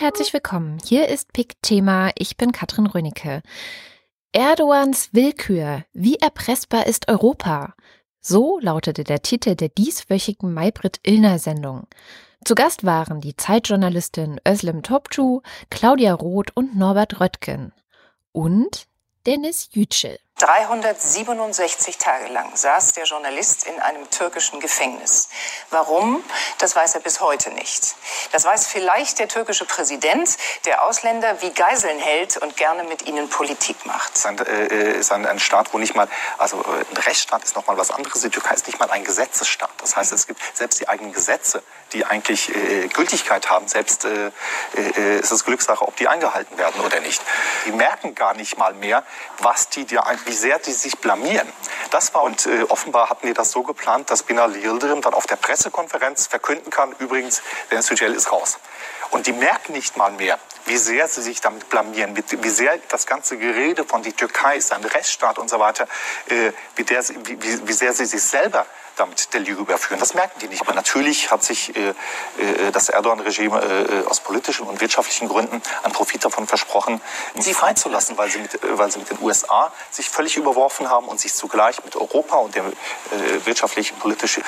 herzlich willkommen. Hier ist PIK Thema. Ich bin Katrin Rönecke. Erdogans Willkür. Wie erpressbar ist Europa? So lautete der Titel der dieswöchigen Maybrit Illner Sendung. Zu Gast waren die Zeitjournalistin Özlem Topçu, Claudia Roth und Norbert Röttgen. Und Dennis Yücel. 367 Tage lang saß der Journalist in einem türkischen Gefängnis. Warum? Das weiß er bis heute nicht. Das weiß vielleicht der türkische Präsident, der Ausländer wie Geiseln hält und gerne mit ihnen Politik macht. Es äh, ist ein, Staat, wo nicht mal, also äh, ein Rechtsstaat ist noch mal was anderes. Die Türkei ist nicht mal ein Gesetzesstaat. Das heißt, es gibt selbst die eigenen Gesetze, die eigentlich äh, Gültigkeit haben. Selbst äh, äh, ist es Glückssache, ob die eingehalten werden oder nicht. Die merken gar nicht mal mehr, was die, die wie sehr die sich blamieren. Das war und äh, offenbar hatten die das so geplant, dass Binali Yildirim dann auf der Pressekonferenz verkünden kann, übrigens, der Südgel ist raus. Und die merken nicht mal mehr, wie sehr sie sich damit blamieren, wie sehr das ganze Gerede von die Türkei ist ein Rechtsstaat und so weiter, äh, wie, der, wie, wie sehr sie sich selber damit der Lüge überführen. Das merken die nicht. Aber natürlich hat sich äh, äh, das Erdogan-Regime äh, aus politischen und wirtschaftlichen Gründen einen Profit davon versprochen, sie freizulassen, weil sie, mit, äh, weil sie mit den USA sich völlig überworfen haben und sich zugleich mit Europa und den äh, wirtschaftlich, politisch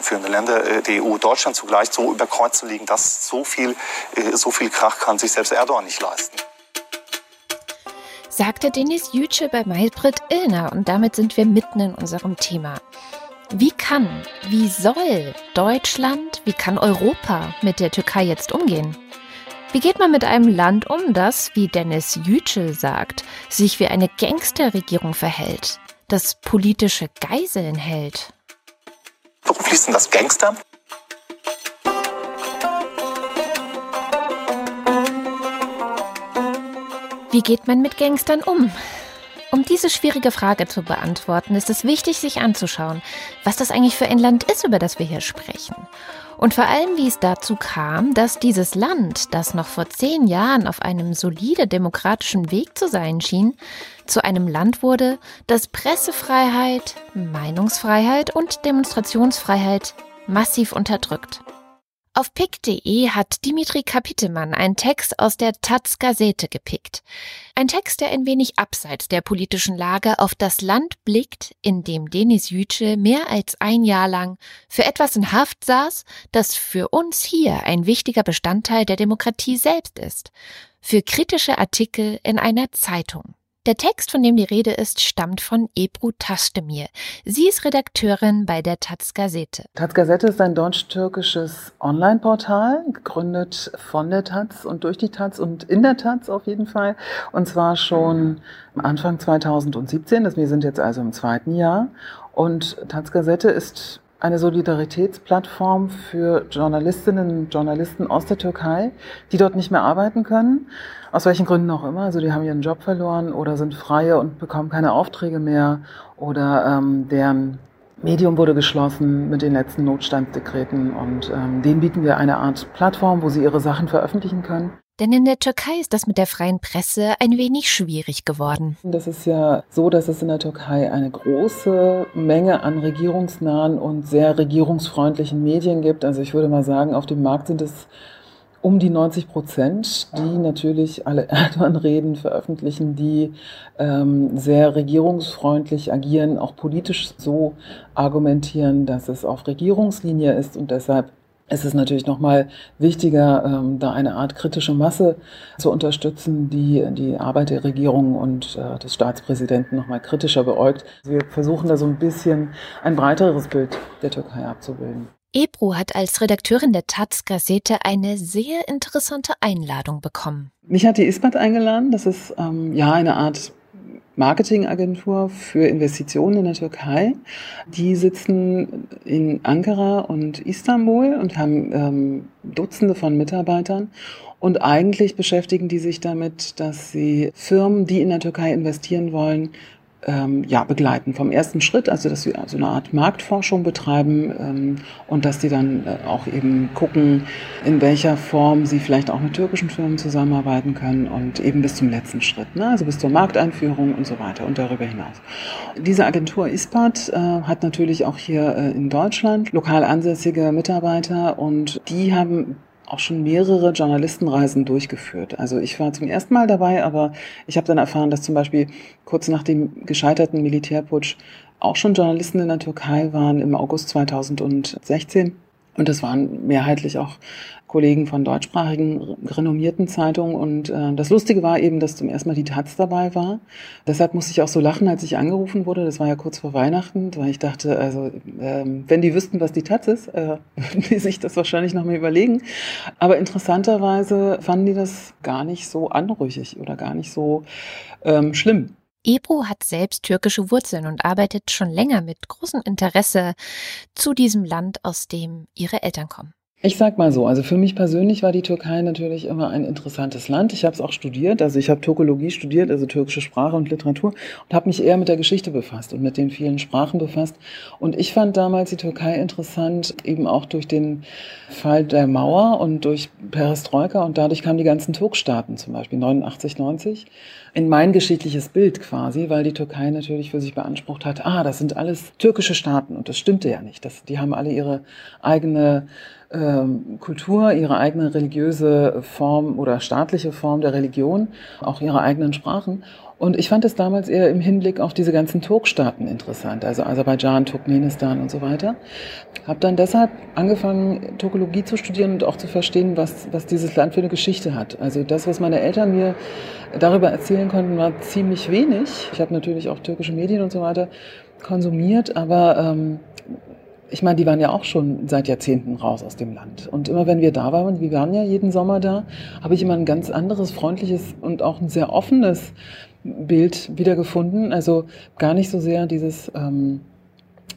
führenden Ländern äh, der EU, Deutschland zugleich so über Kreuz zu liegen, dass so viel, so viel Krach kann sich selbst Erdogan nicht leisten sagte Denis Yüce bei Maybrit Illner und damit sind wir mitten in unserem Thema. Wie kann, wie soll Deutschland, wie kann Europa mit der Türkei jetzt umgehen? Wie geht man mit einem Land um, das, wie Dennis Yücel sagt, sich wie eine Gangsterregierung verhält, das politische Geiseln hält? Warum fließt denn das Gangster? Wie geht man mit Gangstern um? Um diese schwierige Frage zu beantworten, ist es wichtig, sich anzuschauen, was das eigentlich für ein Land ist, über das wir hier sprechen. Und vor allem, wie es dazu kam, dass dieses Land, das noch vor zehn Jahren auf einem solide demokratischen Weg zu sein schien, zu einem Land wurde, das Pressefreiheit, Meinungsfreiheit und Demonstrationsfreiheit massiv unterdrückt. Auf pick.de hat Dimitri Kapitemann einen Text aus der Taz Gazette gepickt. Ein Text, der ein wenig abseits der politischen Lage auf das Land blickt, in dem Denis Yücel mehr als ein Jahr lang für etwas in Haft saß, das für uns hier ein wichtiger Bestandteil der Demokratie selbst ist. Für kritische Artikel in einer Zeitung. Der Text, von dem die Rede ist, stammt von Ebru Tastemir. Sie ist Redakteurin bei der Taz Gazette. Taz Gazette ist ein deutsch-türkisches Online-Portal, gegründet von der Taz und durch die Taz und in der Taz auf jeden Fall. Und zwar schon Anfang 2017. Wir sind jetzt also im zweiten Jahr. Und Taz Gazette ist eine Solidaritätsplattform für Journalistinnen und Journalisten aus der Türkei, die dort nicht mehr arbeiten können, aus welchen Gründen auch immer. Also die haben ihren Job verloren oder sind freie und bekommen keine Aufträge mehr oder ähm, deren Medium wurde geschlossen mit den letzten Notstandsdekreten und ähm, denen bieten wir eine Art Plattform, wo sie ihre Sachen veröffentlichen können. Denn in der Türkei ist das mit der freien Presse ein wenig schwierig geworden. Das ist ja so, dass es in der Türkei eine große Menge an regierungsnahen und sehr regierungsfreundlichen Medien gibt. Also ich würde mal sagen, auf dem Markt sind es um die 90 Prozent, die natürlich alle Erdogan-Reden veröffentlichen, die ähm, sehr regierungsfreundlich agieren, auch politisch so argumentieren, dass es auf Regierungslinie ist und deshalb es ist natürlich nochmal wichtiger, ähm, da eine Art kritische Masse zu unterstützen, die die Arbeit der Regierung und äh, des Staatspräsidenten nochmal kritischer beäugt. Wir versuchen da so ein bisschen ein breiteres Bild der Türkei abzubilden. Ebru hat als Redakteurin der Taz Gazette eine sehr interessante Einladung bekommen. Mich hat die ISPAT eingeladen. Das ist ähm, ja eine Art Marketingagentur für Investitionen in der Türkei. Die sitzen in Ankara und Istanbul und haben ähm, Dutzende von Mitarbeitern. Und eigentlich beschäftigen die sich damit, dass sie Firmen, die in der Türkei investieren wollen, ähm, ja, begleiten vom ersten Schritt, also dass wir so eine Art Marktforschung betreiben ähm, und dass die dann äh, auch eben gucken, in welcher Form sie vielleicht auch mit türkischen Firmen zusammenarbeiten können und eben bis zum letzten Schritt, ne? also bis zur Markteinführung und so weiter und darüber hinaus. Diese Agentur ISPAT äh, hat natürlich auch hier äh, in Deutschland lokal ansässige Mitarbeiter und die haben auch schon mehrere Journalistenreisen durchgeführt. Also ich war zum ersten Mal dabei, aber ich habe dann erfahren, dass zum Beispiel kurz nach dem gescheiterten Militärputsch auch schon Journalisten in der Türkei waren im August 2016. Und das waren mehrheitlich auch Kollegen von deutschsprachigen renommierten Zeitungen. Und äh, das Lustige war eben, dass zum ersten Mal die Taz dabei war. Deshalb musste ich auch so lachen, als ich angerufen wurde. Das war ja kurz vor Weihnachten, weil ich dachte, also äh, wenn die wüssten, was die Taz ist, äh, würden die sich das wahrscheinlich noch mal überlegen. Aber interessanterweise fanden die das gar nicht so anrüchig oder gar nicht so ähm, schlimm. Ebru hat selbst türkische Wurzeln und arbeitet schon länger mit großem Interesse zu diesem Land, aus dem ihre Eltern kommen. Ich sag mal so, also für mich persönlich war die Türkei natürlich immer ein interessantes Land. Ich habe es auch studiert, also ich habe Türkologie studiert, also türkische Sprache und Literatur und habe mich eher mit der Geschichte befasst und mit den vielen Sprachen befasst. Und ich fand damals die Türkei interessant, eben auch durch den Fall der Mauer und durch Perestroika und dadurch kamen die ganzen Turkstaaten zum Beispiel 89, 90 in mein geschichtliches Bild quasi, weil die Türkei natürlich für sich beansprucht hat, ah, das sind alles türkische Staaten und das stimmte ja nicht. Das, die haben alle ihre eigene ähm, Kultur, ihre eigene religiöse Form oder staatliche Form der Religion, auch ihre eigenen Sprachen. Und ich fand es damals eher im Hinblick auf diese ganzen Turkstaaten interessant, also Aserbaidschan, Turkmenistan und so weiter. Habe dann deshalb angefangen, Turkologie zu studieren und auch zu verstehen, was, was dieses Land für eine Geschichte hat. Also das, was meine Eltern mir darüber erzählen konnten, war ziemlich wenig. Ich habe natürlich auch türkische Medien und so weiter konsumiert, aber ähm, ich meine, die waren ja auch schon seit Jahrzehnten raus aus dem Land. Und immer wenn wir da waren, wir waren ja jeden Sommer da, habe ich immer ein ganz anderes, freundliches und auch ein sehr offenes Bild wiedergefunden. Also gar nicht so sehr dieses ähm,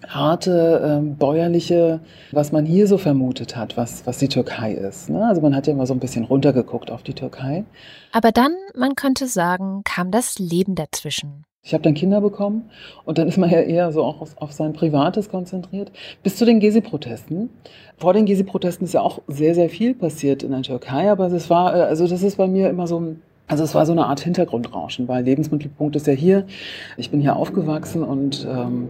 harte, ähm, bäuerliche, was man hier so vermutet hat, was, was die Türkei ist. Ne? Also man hat ja immer so ein bisschen runtergeguckt auf die Türkei. Aber dann, man könnte sagen, kam das Leben dazwischen. Ich habe dann Kinder bekommen und dann ist man ja eher so auch auf, auf sein Privates konzentriert. Bis zu den Gezi-Protesten. Vor den Gezi-Protesten ist ja auch sehr, sehr viel passiert in der Türkei, aber es war, äh, also das ist bei mir immer so ein also es war so eine Art Hintergrundrauschen, weil Lebensmittelpunkt ist ja hier. Ich bin hier aufgewachsen und ähm,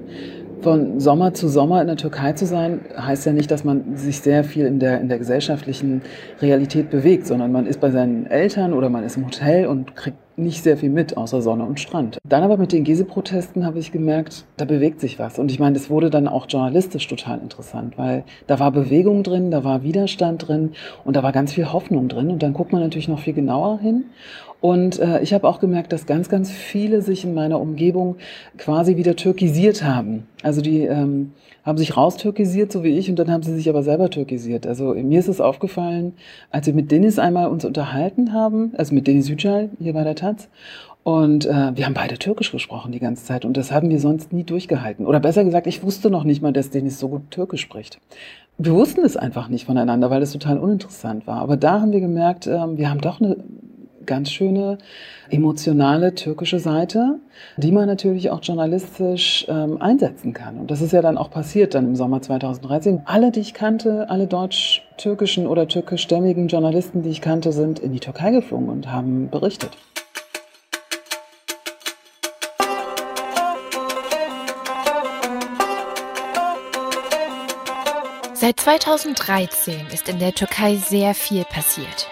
von Sommer zu Sommer in der Türkei zu sein, heißt ja nicht, dass man sich sehr viel in der, in der gesellschaftlichen Realität bewegt, sondern man ist bei seinen Eltern oder man ist im Hotel und kriegt nicht sehr viel mit, außer Sonne und Strand. Dann aber mit den Gezi-Protesten habe ich gemerkt, da bewegt sich was. Und ich meine, das wurde dann auch journalistisch total interessant, weil da war Bewegung drin, da war Widerstand drin und da war ganz viel Hoffnung drin. Und dann guckt man natürlich noch viel genauer hin. Und äh, ich habe auch gemerkt, dass ganz, ganz viele sich in meiner Umgebung quasi wieder türkisiert haben. Also die ähm, haben sich raustürkisiert, so wie ich, und dann haben sie sich aber selber türkisiert. Also mir ist es aufgefallen, als wir mit Dennis einmal uns unterhalten haben, also mit Dennis Yücel hier bei der Taz, und äh, wir haben beide Türkisch gesprochen die ganze Zeit und das haben wir sonst nie durchgehalten. Oder besser gesagt, ich wusste noch nicht mal, dass Dennis so gut Türkisch spricht. Wir wussten es einfach nicht voneinander, weil es total uninteressant war. Aber da haben wir gemerkt, äh, wir haben doch eine ganz schöne emotionale türkische Seite, die man natürlich auch journalistisch ähm, einsetzen kann. Und das ist ja dann auch passiert dann im Sommer 2013. Alle, die ich kannte, alle deutsch-türkischen oder türkischstämmigen Journalisten, die ich kannte, sind in die Türkei geflogen und haben berichtet. Seit 2013 ist in der Türkei sehr viel passiert.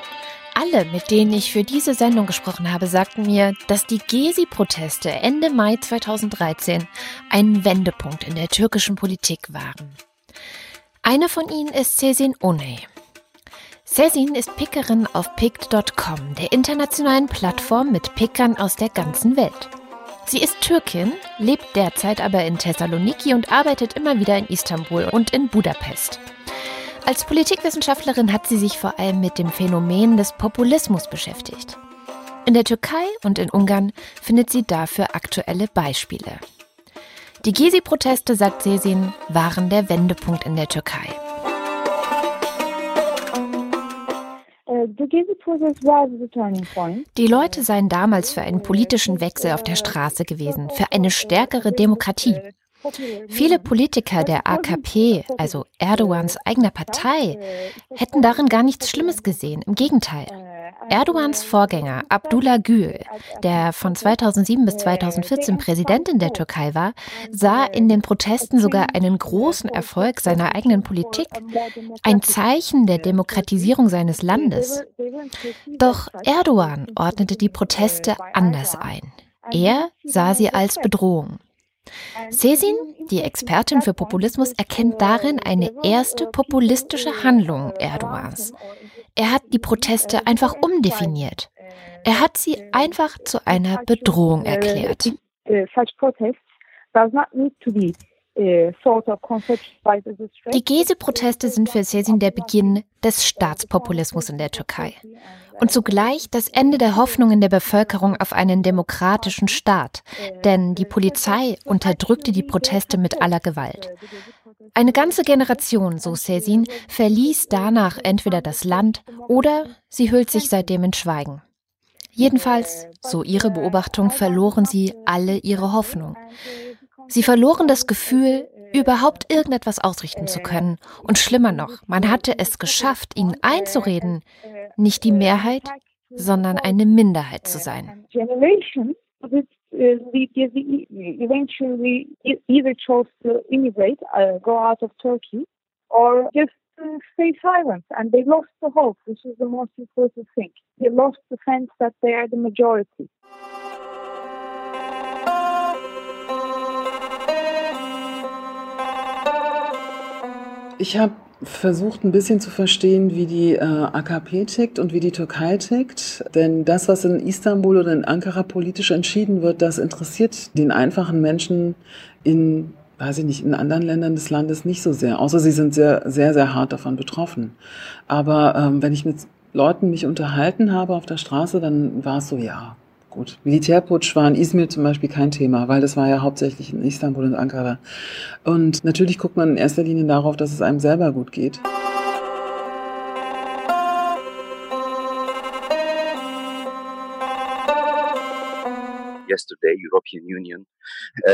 Alle, mit denen ich für diese Sendung gesprochen habe, sagten mir, dass die Gezi-Proteste Ende Mai 2013 ein Wendepunkt in der türkischen Politik waren. Eine von ihnen ist Sesin Oney. Sesin ist Pickerin auf picked.com, der internationalen Plattform mit Pickern aus der ganzen Welt. Sie ist Türkin, lebt derzeit aber in Thessaloniki und arbeitet immer wieder in Istanbul und in Budapest. Als Politikwissenschaftlerin hat sie sich vor allem mit dem Phänomen des Populismus beschäftigt. In der Türkei und in Ungarn findet sie dafür aktuelle Beispiele. Die Gezi-Proteste, sagt Sesin, waren der Wendepunkt in der Türkei. Äh, Die Leute seien damals für einen politischen Wechsel auf der Straße gewesen, für eine stärkere Demokratie. Viele Politiker der AKP, also Erdogans eigener Partei, hätten darin gar nichts Schlimmes gesehen. Im Gegenteil. Erdogans Vorgänger Abdullah Gül, der von 2007 bis 2014 Präsident in der Türkei war, sah in den Protesten sogar einen großen Erfolg seiner eigenen Politik, ein Zeichen der Demokratisierung seines Landes. Doch Erdogan ordnete die Proteste anders ein. Er sah sie als Bedrohung. Sesin, die Expertin für Populismus, erkennt darin eine erste populistische Handlung Erdogans. Er hat die Proteste einfach umdefiniert. Er hat sie einfach zu einer Bedrohung erklärt. Die Gezi-Proteste sind für Sesin der Beginn des Staatspopulismus in der Türkei und zugleich das Ende der Hoffnungen der Bevölkerung auf einen demokratischen Staat, denn die Polizei unterdrückte die Proteste mit aller Gewalt. Eine ganze Generation, so Sesin, verließ danach entweder das Land oder sie hüllt sich seitdem in Schweigen. Jedenfalls, so ihre Beobachtung, verloren sie alle ihre Hoffnung. Sie verloren das Gefühl, überhaupt irgendetwas ausrichten zu können. Und schlimmer noch, man hatte es geschafft, ihnen einzureden, nicht die Mehrheit, sondern eine Minderheit zu sein. or just uh, stay silent. And they lost the hope, which is the most important thing. They lost the sense that they are the majority. Ich habe versucht ein bisschen zu verstehen, wie die äh, AKP tickt und wie die Türkei tickt. Denn das, was in Istanbul oder in Ankara politisch entschieden wird, das interessiert den einfachen Menschen in, weiß ich nicht, in anderen Ländern des Landes nicht so sehr. Außer sie sind sehr, sehr, sehr hart davon betroffen. Aber ähm, wenn ich mit Leuten mich unterhalten habe auf der Straße, dann war es so, ja, Gut, Militärputsch war in Izmir zum Beispiel kein Thema, weil das war ja hauptsächlich in Istanbul und Ankara. Und natürlich guckt man in erster Linie darauf, dass es einem selber gut geht. yesterday, European Union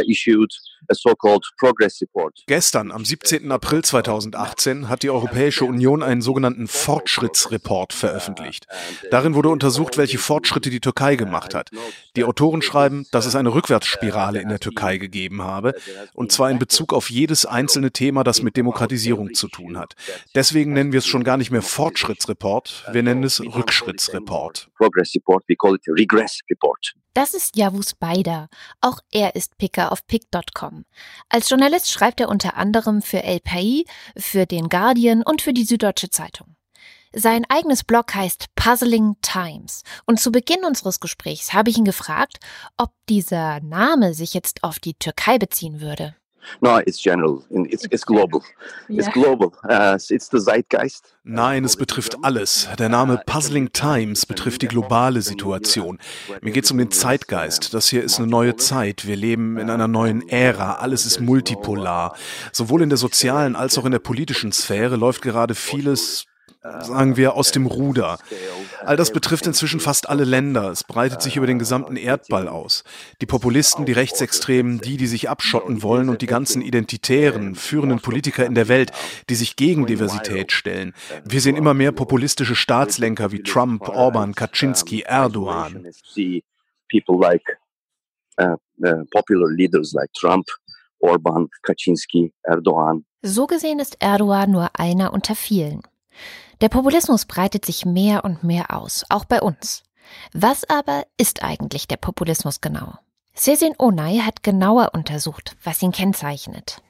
issued a so-called progress report. Gestern, am 17. April 2018, hat die Europäische Union einen sogenannten Fortschrittsreport veröffentlicht. Darin wurde untersucht, welche Fortschritte die Türkei gemacht hat. Die Autoren schreiben, dass es eine Rückwärtsspirale in der Türkei gegeben habe, und zwar in Bezug auf jedes einzelne Thema, das mit Demokratisierung zu tun hat. Deswegen nennen wir es schon gar nicht mehr Fortschrittsreport, wir nennen es Rückschrittsreport. Das ist Javus Beider. Auch er ist Picker auf pick.com. Als Journalist schreibt er unter anderem für El País, für den Guardian und für die Süddeutsche Zeitung. Sein eigenes Blog heißt Puzzling Times. Und zu Beginn unseres Gesprächs habe ich ihn gefragt, ob dieser Name sich jetzt auf die Türkei beziehen würde. No, it's general. It's, it's global. It's global. Uh, it's the zeitgeist. Nein, es betrifft alles. Der Name Puzzling Times betrifft die globale Situation. Mir geht es um den Zeitgeist. Das hier ist eine neue Zeit. Wir leben in einer neuen Ära. Alles ist multipolar. Sowohl in der sozialen als auch in der politischen Sphäre läuft gerade vieles sagen wir, aus dem Ruder. All das betrifft inzwischen fast alle Länder. Es breitet sich über den gesamten Erdball aus. Die Populisten, die Rechtsextremen, die, die sich abschotten wollen und die ganzen identitären, führenden Politiker in der Welt, die sich gegen Diversität stellen. Wir sehen immer mehr populistische Staatslenker wie Trump, Orban, Kaczynski, Erdogan. People like uh, uh, popular leaders like Trump, Orban, Kaczynski, Erdogan. So gesehen ist Erdogan nur einer unter vielen. Der Populismus breitet sich mehr und mehr aus, auch bei uns. Was aber ist eigentlich der Populismus genau? Sesin Onay hat genauer untersucht, was ihn kennzeichnet.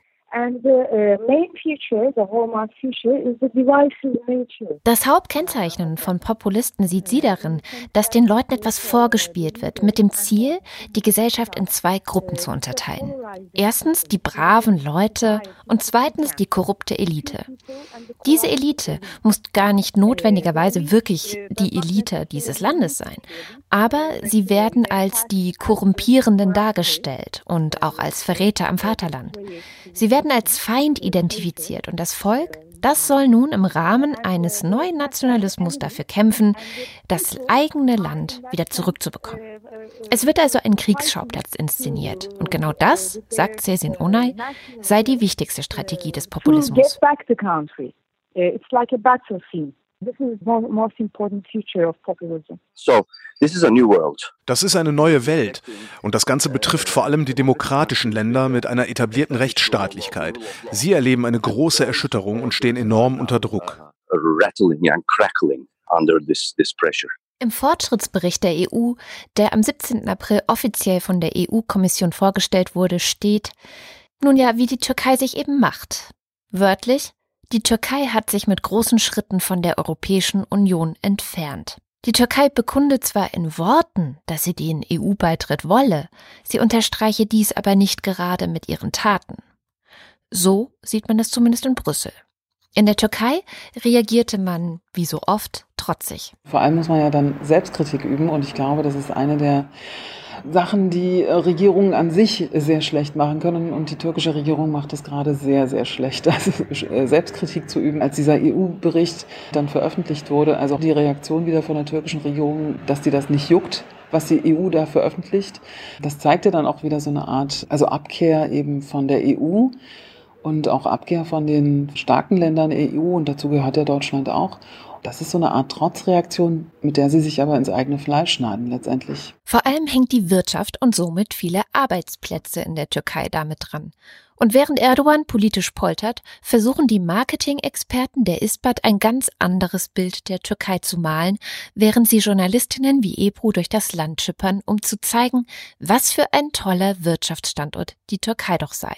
Das Hauptkennzeichnen von Populisten sieht sie darin, dass den Leuten etwas vorgespielt wird, mit dem Ziel, die Gesellschaft in zwei Gruppen zu unterteilen. Erstens die braven Leute und zweitens die korrupte Elite. Diese Elite muss gar nicht notwendigerweise wirklich die Elite dieses Landes sein, aber sie werden als die Korrumpierenden dargestellt und auch als Verräter am Vaterland. Sie werden als Feind identifiziert und das Volk, das soll nun im Rahmen eines neuen Nationalismus dafür kämpfen, das eigene Land wieder zurückzubekommen. Es wird also ein Kriegsschauplatz inszeniert. Und genau das, sagt Sesin Onay, sei die wichtigste Strategie des Populismus. So, this is a world. Das ist eine neue Welt. Und das Ganze betrifft vor allem die demokratischen Länder mit einer etablierten Rechtsstaatlichkeit. Sie erleben eine große Erschütterung und stehen enorm unter Druck. Im Fortschrittsbericht der EU, der am 17. April offiziell von der EU-Kommission vorgestellt wurde, steht, nun ja, wie die Türkei sich eben macht. Wörtlich, die Türkei hat sich mit großen Schritten von der Europäischen Union entfernt. Die Türkei bekunde zwar in Worten, dass sie den EU-Beitritt wolle, sie unterstreiche dies aber nicht gerade mit ihren Taten. So sieht man es zumindest in Brüssel. In der Türkei reagierte man, wie so oft, trotzig. Vor allem muss man ja dann Selbstkritik üben und ich glaube, das ist eine der Sachen, die äh, Regierungen an sich sehr schlecht machen können und die türkische Regierung macht es gerade sehr, sehr schlecht. Also äh, Selbstkritik zu üben, als dieser EU-Bericht dann veröffentlicht wurde, also die Reaktion wieder von der türkischen Regierung, dass die das nicht juckt, was die EU da veröffentlicht. Das zeigte dann auch wieder so eine Art, also Abkehr eben von der EU und auch Abkehr von den starken Ländern der EU und dazu gehört ja Deutschland auch. Das ist so eine Art Trotzreaktion, mit der sie sich aber ins eigene Fleisch schneiden letztendlich. Vor allem hängt die Wirtschaft und somit viele Arbeitsplätze in der Türkei damit dran. Und während Erdogan politisch poltert, versuchen die Marketing-Experten der ISBAT ein ganz anderes Bild der Türkei zu malen, während sie Journalistinnen wie Ebru durch das Land schippern, um zu zeigen, was für ein toller Wirtschaftsstandort die Türkei doch sei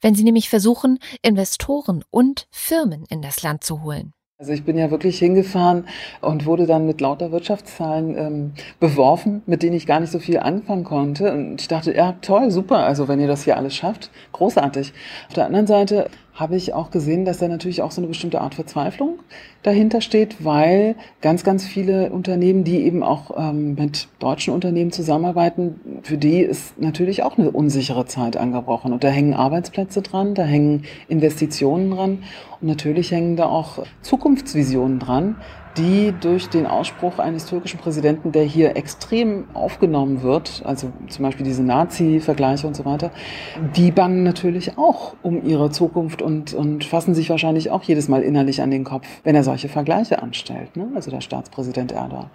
wenn sie nämlich versuchen, Investoren und Firmen in das Land zu holen. Also ich bin ja wirklich hingefahren und wurde dann mit lauter Wirtschaftszahlen ähm, beworfen, mit denen ich gar nicht so viel anfangen konnte. Und ich dachte, ja, toll, super, also wenn ihr das hier alles schafft, großartig. Auf der anderen Seite habe ich auch gesehen, dass da natürlich auch so eine bestimmte Art Verzweiflung dahinter steht, weil ganz, ganz viele Unternehmen, die eben auch ähm, mit deutschen Unternehmen zusammenarbeiten, für die ist natürlich auch eine unsichere Zeit angebrochen. Und da hängen Arbeitsplätze dran, da hängen Investitionen dran und natürlich hängen da auch Zukunftsvisionen dran, die durch den Ausspruch eines türkischen Präsidenten, der hier extrem aufgenommen wird, also zum Beispiel diese Nazi-Vergleiche und so weiter, die bangen natürlich auch um ihre Zukunft und, und fassen sich wahrscheinlich auch jedes Mal innerlich an den Kopf, wenn er solche Vergleiche anstellt, ne? also der Staatspräsident Erdogan.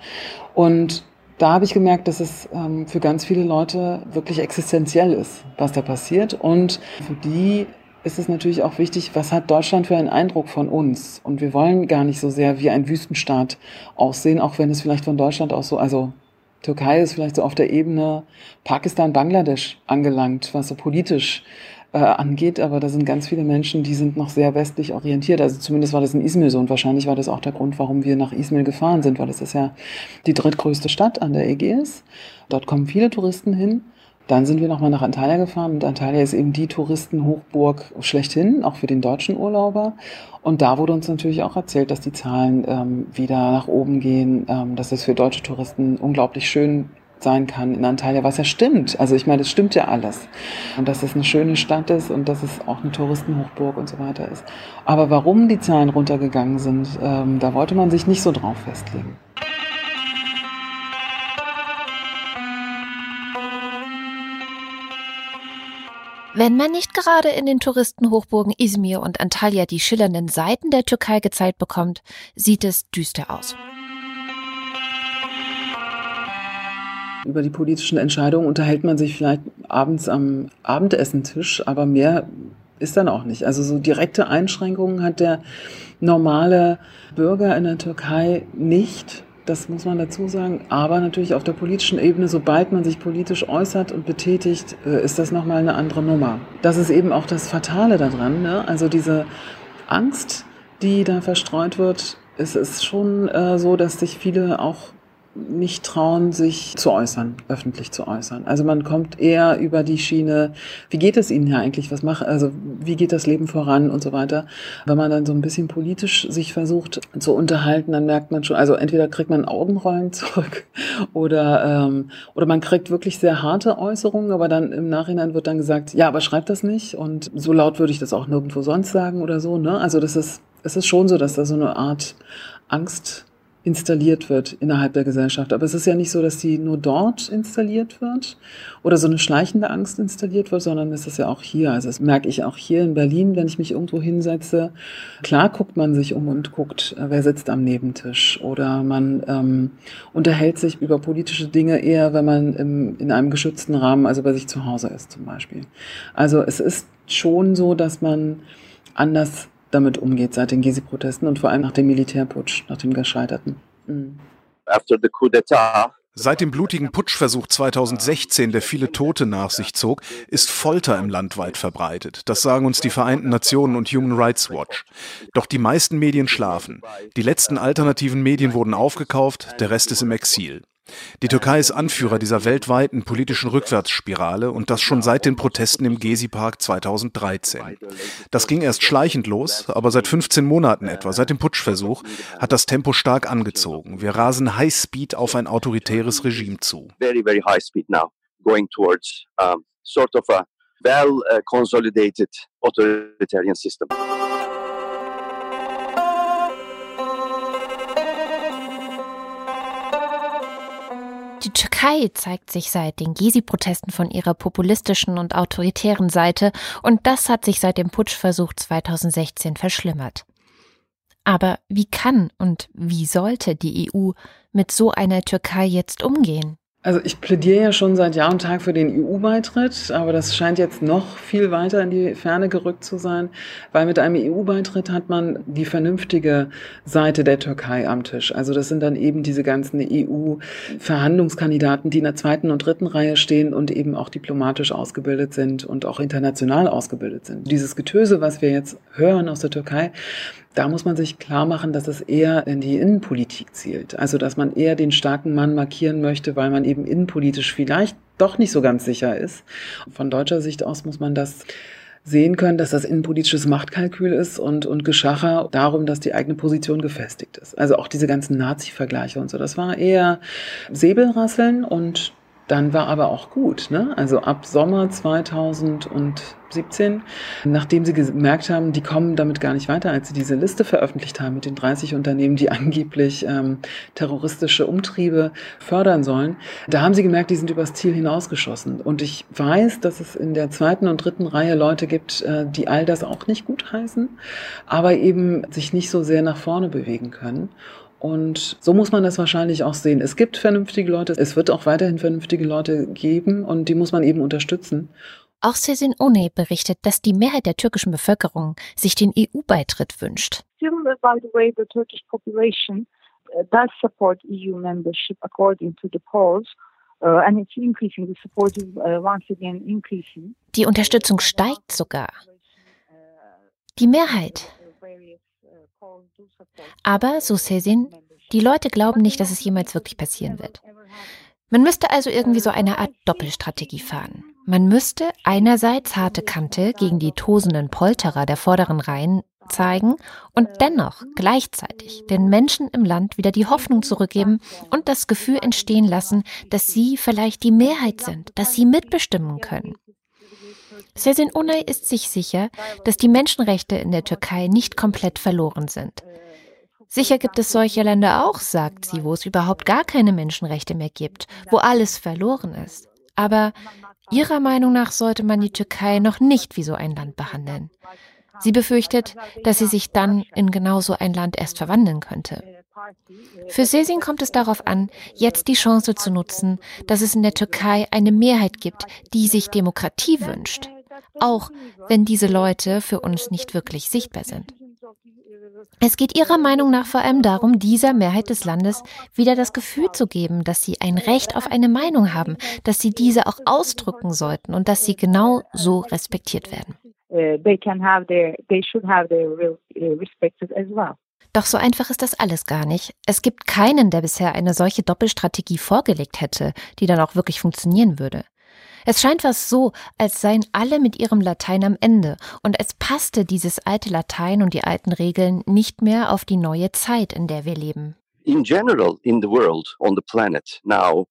Und da habe ich gemerkt, dass es ähm, für ganz viele Leute wirklich existenziell ist, was da passiert. Und für die ist es natürlich auch wichtig, was hat Deutschland für einen Eindruck von uns? Und wir wollen gar nicht so sehr wie ein Wüstenstaat aussehen, auch wenn es vielleicht von Deutschland aus so, also Türkei ist vielleicht so auf der Ebene Pakistan, Bangladesch angelangt, was so politisch äh, angeht, aber da sind ganz viele Menschen, die sind noch sehr westlich orientiert. Also zumindest war das in Izmir so und wahrscheinlich war das auch der Grund, warum wir nach Izmir gefahren sind, weil das ist ja die drittgrößte Stadt an der Ägäis. Dort kommen viele Touristen hin. Dann sind wir nochmal nach Antalya gefahren und Antalya ist eben die Touristenhochburg schlechthin, auch für den deutschen Urlauber. Und da wurde uns natürlich auch erzählt, dass die Zahlen ähm, wieder nach oben gehen, ähm, dass es für deutsche Touristen unglaublich schön sein kann in Antalya, was ja stimmt. Also ich meine, das stimmt ja alles. Und dass es eine schöne Stadt ist und dass es auch eine Touristenhochburg und so weiter ist. Aber warum die Zahlen runtergegangen sind, ähm, da wollte man sich nicht so drauf festlegen. Wenn man nicht gerade in den Touristenhochburgen Izmir und Antalya die schillernden Seiten der Türkei gezeigt bekommt, sieht es düster aus. Über die politischen Entscheidungen unterhält man sich vielleicht abends am Abendessentisch, aber mehr ist dann auch nicht. Also so direkte Einschränkungen hat der normale Bürger in der Türkei nicht. Das muss man dazu sagen. Aber natürlich auf der politischen Ebene, sobald man sich politisch äußert und betätigt, äh, ist das nochmal eine andere Nummer. Das ist eben auch das Fatale daran. Ne? Also diese Angst, die da verstreut wird, es ist schon äh, so, dass sich viele auch nicht trauen, sich zu äußern, öffentlich zu äußern. Also man kommt eher über die Schiene, wie geht es Ihnen ja eigentlich, was macht, also wie geht das Leben voran und so weiter. Wenn man dann so ein bisschen politisch sich versucht zu unterhalten, dann merkt man schon, also entweder kriegt man Augenrollen zurück oder, ähm, oder man kriegt wirklich sehr harte Äußerungen, aber dann im Nachhinein wird dann gesagt, ja, aber schreibt das nicht und so laut würde ich das auch nirgendwo sonst sagen oder so. Ne? Also das ist, es ist schon so, dass da so eine Art Angst installiert wird innerhalb der Gesellschaft. Aber es ist ja nicht so, dass sie nur dort installiert wird oder so eine schleichende Angst installiert wird, sondern es ist ja auch hier. Also das merke ich auch hier in Berlin, wenn ich mich irgendwo hinsetze. Klar guckt man sich um und guckt, äh, wer sitzt am Nebentisch oder man ähm, unterhält sich über politische Dinge eher, wenn man im, in einem geschützten Rahmen, also bei sich zu Hause ist zum Beispiel. Also es ist schon so, dass man anders damit umgeht seit den Gezi-Protesten und vor allem nach dem Militärputsch, nach dem gescheiterten. Mhm. After the coup d'etat, Seit dem blutigen Putschversuch 2016, der viele Tote nach sich zog, ist Folter im Land weit verbreitet. Das sagen uns die Vereinten Nationen und Human Rights Watch. Doch die meisten Medien schlafen. Die letzten alternativen Medien wurden aufgekauft, der Rest ist im Exil. Die Türkei ist Anführer dieser weltweiten politischen Rückwärtsspirale und das schon seit den Protesten im Gezi-Park 2013. Das ging erst schleichend los, aber seit 15 Monaten etwa, seit dem Putschversuch, hat das Tempo stark angezogen. Wir rasen High Speed auf ein autoritäres Regime zu. very, very high speed now, going towards um, sort of a well uh, consolidated authoritarian system. Die Türkei zeigt sich seit den Gezi-Protesten von ihrer populistischen und autoritären Seite und das hat sich seit dem Putschversuch 2016 verschlimmert. Aber wie kann und wie sollte die EU mit so einer Türkei jetzt umgehen? Also ich plädiere ja schon seit Jahr und Tag für den EU-Beitritt, aber das scheint jetzt noch viel weiter in die Ferne gerückt zu sein, weil mit einem EU-Beitritt hat man die vernünftige Seite der Türkei am Tisch. Also das sind dann eben diese ganzen EU-Verhandlungskandidaten, die in der zweiten und dritten Reihe stehen und eben auch diplomatisch ausgebildet sind und auch international ausgebildet sind. Dieses Getöse, was wir jetzt hören aus der Türkei, da muss man sich klar machen, dass es eher in die Innenpolitik zielt. Also, dass man eher den starken Mann markieren möchte, weil man eben innenpolitisch vielleicht doch nicht so ganz sicher ist. Von deutscher Sicht aus muss man das sehen können, dass das innenpolitisches Machtkalkül ist und, und Geschacher darum, dass die eigene Position gefestigt ist. Also auch diese ganzen Nazi-Vergleiche und so. Das war eher Säbelrasseln und dann war aber auch gut. Ne? Also ab Sommer 2017, nachdem sie gemerkt haben, die kommen damit gar nicht weiter, als sie diese Liste veröffentlicht haben mit den 30 Unternehmen, die angeblich ähm, terroristische Umtriebe fördern sollen, da haben sie gemerkt, die sind übers Ziel hinausgeschossen. Und ich weiß, dass es in der zweiten und dritten Reihe Leute gibt, äh, die all das auch nicht gut heißen, aber eben sich nicht so sehr nach vorne bewegen können. Und so muss man das wahrscheinlich auch sehen. Es gibt vernünftige Leute, es wird auch weiterhin vernünftige Leute geben und die muss man eben unterstützen. Auch Sezin One berichtet, dass die Mehrheit der türkischen Bevölkerung sich den EU-Beitritt wünscht. Still, by the way, the Turkish population uh, does support EU membership according to the polls. Uh, and it's increasing. The support is uh, once again increasing. Die Unterstützung steigt sogar. Die Mehrheit. Aber, so Sezin, die Leute glauben nicht, dass es jemals wirklich passieren wird. Man müsste also irgendwie so eine Art Doppelstrategie fahren. Man müsste einerseits harte Kante gegen die tosenden Polterer der vorderen Reihen zeigen und dennoch gleichzeitig den Menschen im Land wieder die Hoffnung zurückgeben und das Gefühl entstehen lassen, dass sie vielleicht die Mehrheit sind, dass sie mitbestimmen können. Sezin Unay ist sich sicher, dass die Menschenrechte in der Türkei nicht komplett verloren sind. Sicher gibt es solche Länder auch, sagt sie, wo es überhaupt gar keine Menschenrechte mehr gibt, wo alles verloren ist. Aber ihrer Meinung nach sollte man die Türkei noch nicht wie so ein Land behandeln. Sie befürchtet, dass sie sich dann in genau so ein Land erst verwandeln könnte. Für Sesin kommt es darauf an, jetzt die Chance zu nutzen, dass es in der Türkei eine Mehrheit gibt, die sich Demokratie wünscht, auch wenn diese Leute für uns nicht wirklich sichtbar sind. Es geht ihrer Meinung nach vor allem darum, dieser Mehrheit des Landes wieder das Gefühl zu geben, dass sie ein Recht auf eine Meinung haben, dass sie diese auch ausdrücken sollten und dass sie genau so respektiert werden. As well. Doch so einfach ist das alles gar nicht. Es gibt keinen, der bisher eine solche Doppelstrategie vorgelegt hätte, die dann auch wirklich funktionieren würde. Es scheint fast so, als seien alle mit ihrem Latein am Ende und es passte dieses alte Latein und die alten Regeln nicht mehr auf die neue Zeit, in der wir leben. In general, in the world, on the planet now,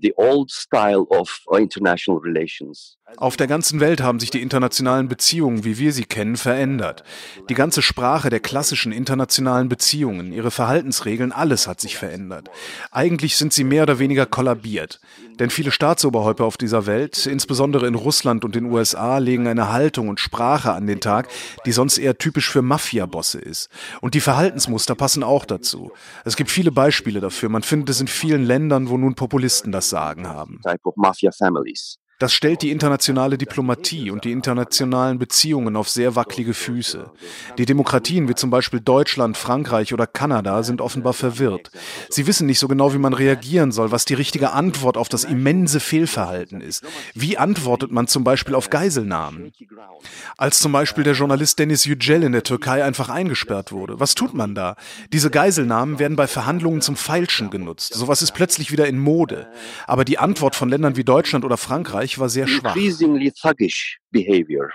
the old style of uh, international relations. Auf der ganzen Welt haben sich die internationalen Beziehungen, wie wir sie kennen, verändert. Die ganze Sprache der klassischen internationalen Beziehungen, ihre Verhaltensregeln, alles hat sich verändert. Eigentlich sind sie mehr oder weniger kollabiert. Denn viele Staatsoberhäupter auf dieser Welt, insbesondere in Russland und den USA, legen eine Haltung und Sprache an den Tag, die sonst eher typisch für Mafiabosse ist. Und die Verhaltensmuster passen auch dazu. Es gibt viele Beispiele dafür. Man findet es in vielen Ländern, wo nun Populisten das Sagen haben. Type of mafia families. Das stellt die internationale Diplomatie und die internationalen Beziehungen auf sehr wackelige Füße. Die Demokratien wie zum Beispiel Deutschland, Frankreich oder Kanada sind offenbar verwirrt. Sie wissen nicht so genau, wie man reagieren soll, was die richtige Antwort auf das immense Fehlverhalten ist. Wie antwortet man zum Beispiel auf Geiselnahmen? Als zum Beispiel der Journalist Dennis Yücel in der Türkei einfach eingesperrt wurde. Was tut man da? Diese Geiselnahmen werden bei Verhandlungen zum Feilschen genutzt. Sowas ist plötzlich wieder in Mode. Aber die Antwort von Ländern wie Deutschland oder Frankreich war sehr schwach. Increasingly thuggish behavior.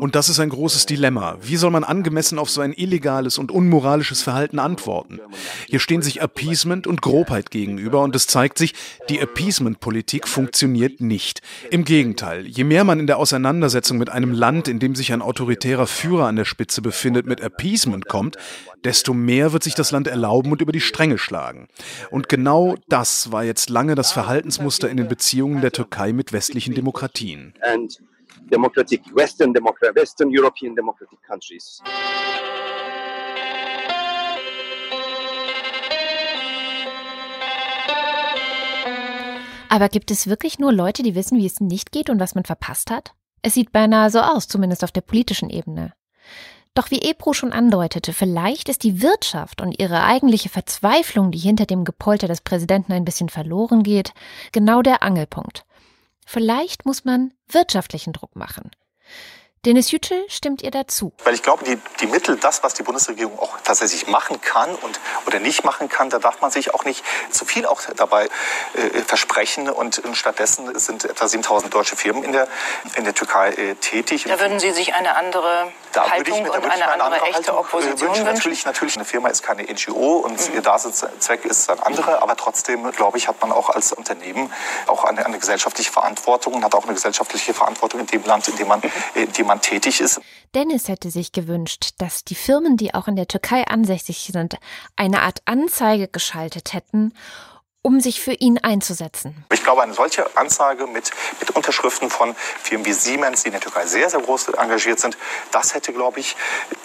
Und das ist ein großes Dilemma. Wie soll man angemessen auf so ein illegales und unmoralisches Verhalten antworten? Hier stehen sich Appeasement und Grobheit gegenüber und es zeigt sich, die Appeasement-Politik funktioniert nicht. Im Gegenteil, je mehr man in der Auseinandersetzung mit einem Land, in dem sich ein autoritärer Führer an der Spitze befindet, mit Appeasement kommt, desto mehr wird sich das Land erlauben und über die Stränge schlagen. Und genau das war jetzt lange das Verhaltensmuster in den Beziehungen der Türkei mit westlichen Demokratien. and democratic Western democrat Western European democratic countries. Aber gibt es wirklich nur Leute, die wissen, wie es nicht geht und was man verpasst hat? Es sieht beinahe so aus, zumindest auf der politischen Ebene. Doch wie Ebro schon andeutete, vielleicht ist die Wirtschaft und ihre eigentliche Verzweiflung, die hinter dem Gepolter des Präsidenten ein bisschen verloren geht, genau der Angelpunkt. Vielleicht muss man wirtschaftlichen Druck machen. Dennis Yücel stimmt ihr dazu. Weil ich glaube, die, die Mittel, das, was die Bundesregierung auch tatsächlich machen kann und oder nicht machen kann, da darf man sich auch nicht zu viel auch dabei äh, versprechen. Und, und stattdessen sind etwa 7000 deutsche Firmen in der, in der Türkei äh, tätig. Da würden Sie sich eine andere Da würde ich Haltung mir- da und würde ich eine mir andere echte Haltung, äh, Opposition wünschen. wünschen? Natürlich, natürlich, eine Firma ist keine NGO und ihr Daseinszweck ist ein anderer, aber trotzdem, glaube ich, hat man auch als Unternehmen auch eine, eine gesellschaftliche Verantwortung und hat auch eine gesellschaftliche Verantwortung in dem Land, in dem man, in dem man tätig ist. Dennis hätte sich gewünscht, dass die Firmen, die auch in der Türkei ansässig sind, eine Art Anzeige geschaltet hätten, um sich für ihn einzusetzen. Ich glaube, eine solche Anzeige mit, mit Unterschriften von Firmen wie Siemens, die in der Türkei sehr, sehr groß engagiert sind, das hätte, glaube ich,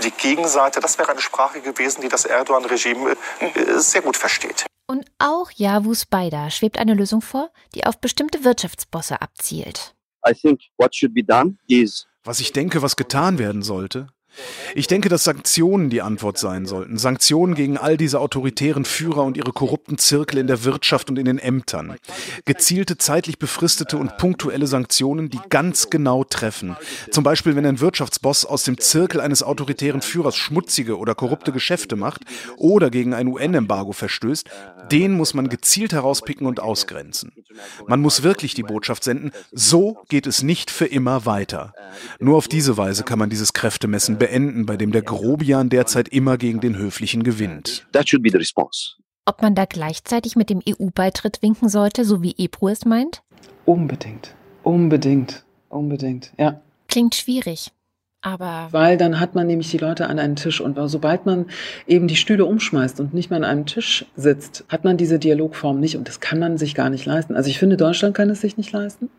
die Gegenseite, das wäre eine Sprache gewesen, die das Erdogan-Regime äh, sehr gut versteht. Und auch Yavuz Beider schwebt eine Lösung vor, die auf bestimmte Wirtschaftsbosse abzielt. I think what should be done is Was ich denke, was getan werden sollte? Ich denke, dass Sanktionen die Antwort sein sollten. Sanktionen gegen all diese autoritären Führer und ihre korrupten Zirkel in der Wirtschaft und in den Ämtern. Gezielte, zeitlich befristete und punktuelle Sanktionen, die ganz genau treffen. Zum Beispiel, wenn ein Wirtschaftsboss aus dem Zirkel eines autoritären Führers schmutzige oder korrupte Geschäfte macht oder gegen ein UN-Embargo verstößt, den muss man gezielt herauspicken und ausgrenzen. Man muss wirklich die Botschaft senden, so geht es nicht für immer weiter. Nur auf diese Weise kann man dieses Kräftemessen beenden, bei dem der Grobian derzeit immer gegen den Höflichen gewinnt. Ob man da gleichzeitig mit dem EU-Beitritt winken sollte, so wie Ebro es meint? Unbedingt. Unbedingt. Unbedingt. Ja. Klingt schwierig. Aber Weil dann hat man nämlich die Leute an einen Tisch und sobald man eben die Stühle umschmeißt und nicht mehr an einem Tisch sitzt, hat man diese Dialogform nicht und das kann man sich gar nicht leisten. Also ich finde, Deutschland kann es sich nicht leisten,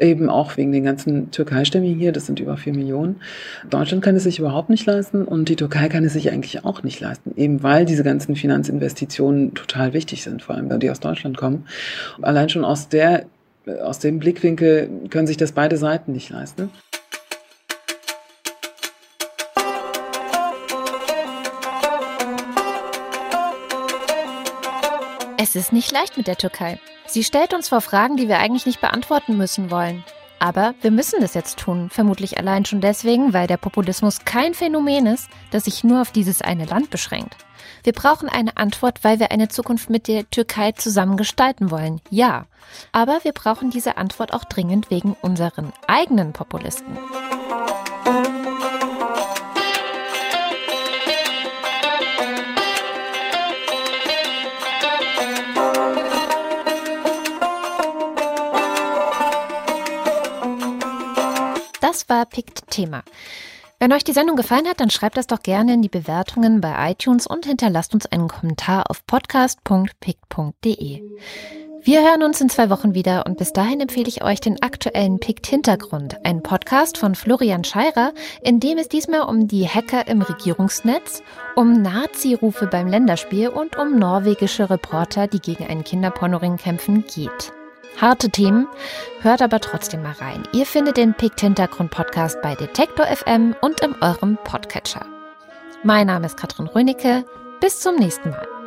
eben auch wegen den ganzen Türkei-Stämmigen hier, das sind über vier Millionen. Deutschland kann es sich überhaupt nicht leisten und die Türkei kann es sich eigentlich auch nicht leisten, eben weil diese ganzen Finanzinvestitionen total wichtig sind, vor allem, wenn die aus Deutschland kommen. Allein schon aus der aus dem Blickwinkel können sich das beide Seiten nicht leisten. Es ist nicht leicht mit der Türkei. Sie stellt uns vor Fragen, die wir eigentlich nicht beantworten müssen wollen. Aber wir müssen das jetzt tun, vermutlich allein schon deswegen, weil der Populismus kein Phänomen ist, das sich nur auf dieses eine Land beschränkt. Wir brauchen eine Antwort, weil wir eine Zukunft mit der Türkei zusammen gestalten wollen. Ja. Aber wir brauchen diese Antwort auch dringend wegen unseren eigenen Populisten. Das war Pikt Thema. Wenn euch die Sendung gefallen hat, dann schreibt das doch gerne in die Bewertungen bei iTunes und hinterlasst uns einen Kommentar auf podcast.pikt.de. Wir hören uns in zwei Wochen wieder und bis dahin empfehle ich euch den aktuellen Pikt Hintergrund, ein Podcast von Florian Scheirer, in dem es diesmal um die Hacker im Regierungsnetz, um Nazi-Rufe beim Länderspiel und um norwegische Reporter, die gegen einen Kinderpornoring kämpfen, geht. Harte Themen, hört aber trotzdem mal rein. Ihr findet den Pikt Hintergrund Podcast bei Detektor FM und in eurem Podcatcher. Mein Name ist Katrin Rönecke. Bis zum nächsten Mal.